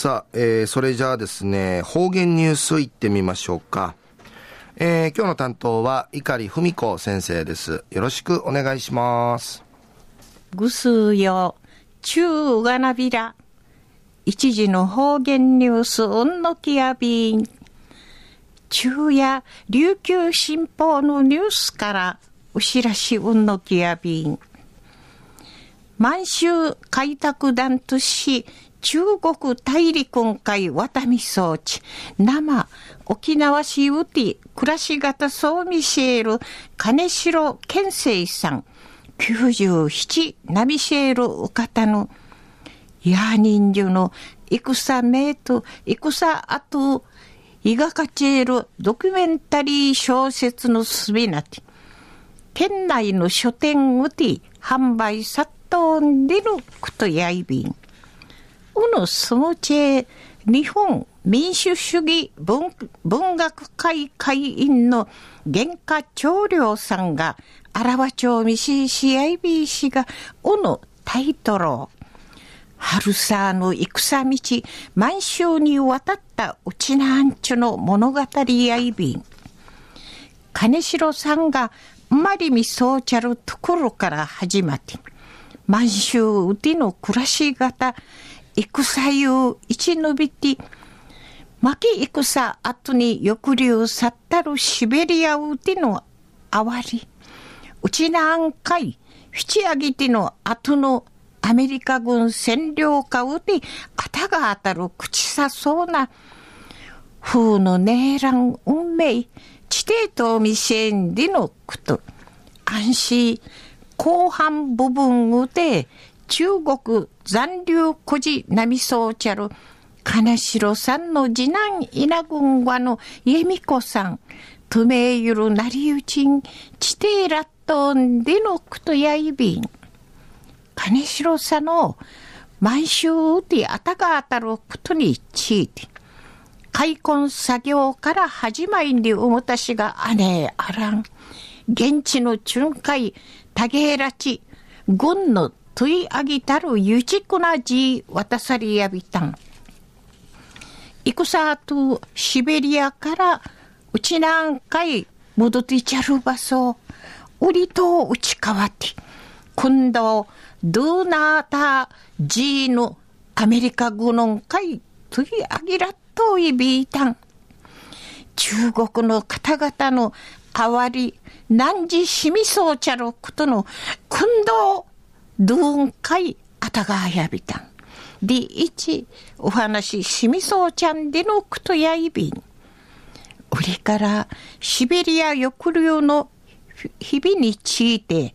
さあ、えー、それじゃあですね、方言ニュースいってみましょうか。えー、今日の担当は碇文子先生です。よろしくお願いします。ぐすよ、ちゅうがなびら。一時の方言ニュース、うんのきやびん。昼夜、琉球新報のニュースから、うしらしうんのきやびん。満州開拓団とし、中国大陸海渡み装置、生、沖縄市ウティ、暮らし方総ミシェール、金城健生さん、97、ナミシェールウカタの、ヤーニンジュの、戦メイト、戦あと、イガカチェール、ドキュメンタリー小説のすべなて、県内の書店ウティ、販売殺到んでるクトヤイビン。うぬすむちえ、日本民主主義文文学会会員の原価長領さんが、あらわ町みし CIB が、うぬタイトルを、春さの戦道、満州に渡ったうちなんちゅの物語やいびん。金城さんが、まりみそうちゃるところから始まって、満州うての暮らし方、戦ゆう一のびて、巻き戦後に抑留去ったるシベリアうてのあわり、うちなんかい、ふちあげての後のアメリカ軍占領下うて、あたが当たる口さそうな、風のねえらん運命、地底と見せんでのこと、安心、後半部分うて、中国残留孤児並みそうちゃる、金城さんの次男稲軍和の恵美子さん、不明ゆるなりうちん、地底ラットンでのくとやいびん。金城さんの満州であたが当たることについて、開墾作業から始まりにおもたしが姉あらん。現地の巡回、タゲーラチ、軍の問い上げたるゆちくなじ渡さりやびたん。戦とシベリアからうちなんかい戻ってちゃる場所、売りと打ち変わって、今度、ドゥナータジーのアメリカ軍の会取り上げらっといびいたん。中国の方々のあわり、何時しみそうちゃることの、今度、どんかいあたがやびたん。第一、お話ししみそうちゃんでのくとやいびん。売りからシベリア抑留の日々について、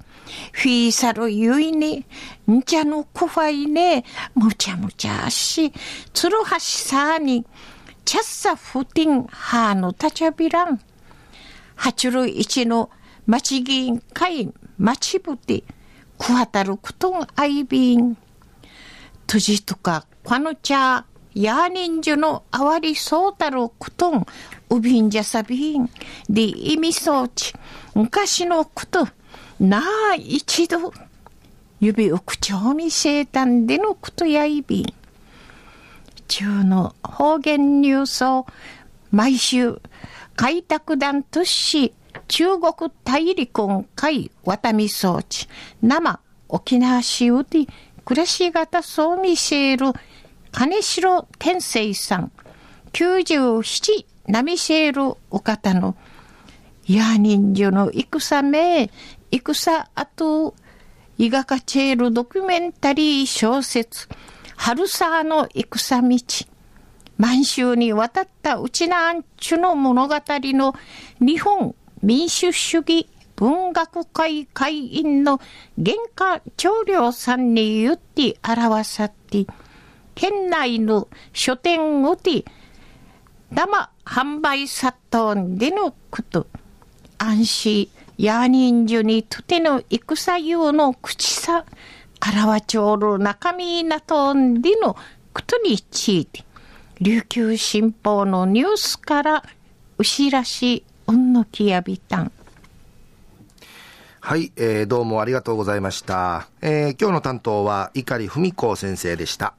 フィーサルゆいに、んちゃのくファイね、むちゃむちゃし、つるはしさに、チャッサフティンハーのたちゃびらん。八類一の町議員会町ぶて、くわたるくとんあいびん。とじとか、この茶、やーにんじゅのあわりそうたるくとん、うびんじゃさびん。で、意味そうち、昔のこと、なあ一度、指を口を見せたんでのことやいびん。中の方言ニュースを毎週開拓団都市中国大陸海渡み装置。生沖縄市うて暮らし方そう見せる金城天生さん。97ナミシェルお方の。ヤーニンジの戦名。戦あと伊賀カチェールドキュメンタリー小説。春沢の戦道。満州に渡ったうちなんちゅの物語の日本民主主義文学会会員の原価長領さんに言って表さって、県内の書店をて、生販売殺到でのこと、安心、ヤーニンジュにとての戦用の口さ、あらわちょる中身なとんでのことについて、琉球新報のニュースから、牛らしうんのきやびたん。はい、えー、どうもありがとうございました。えー、今日の担当は碇文子先生でした。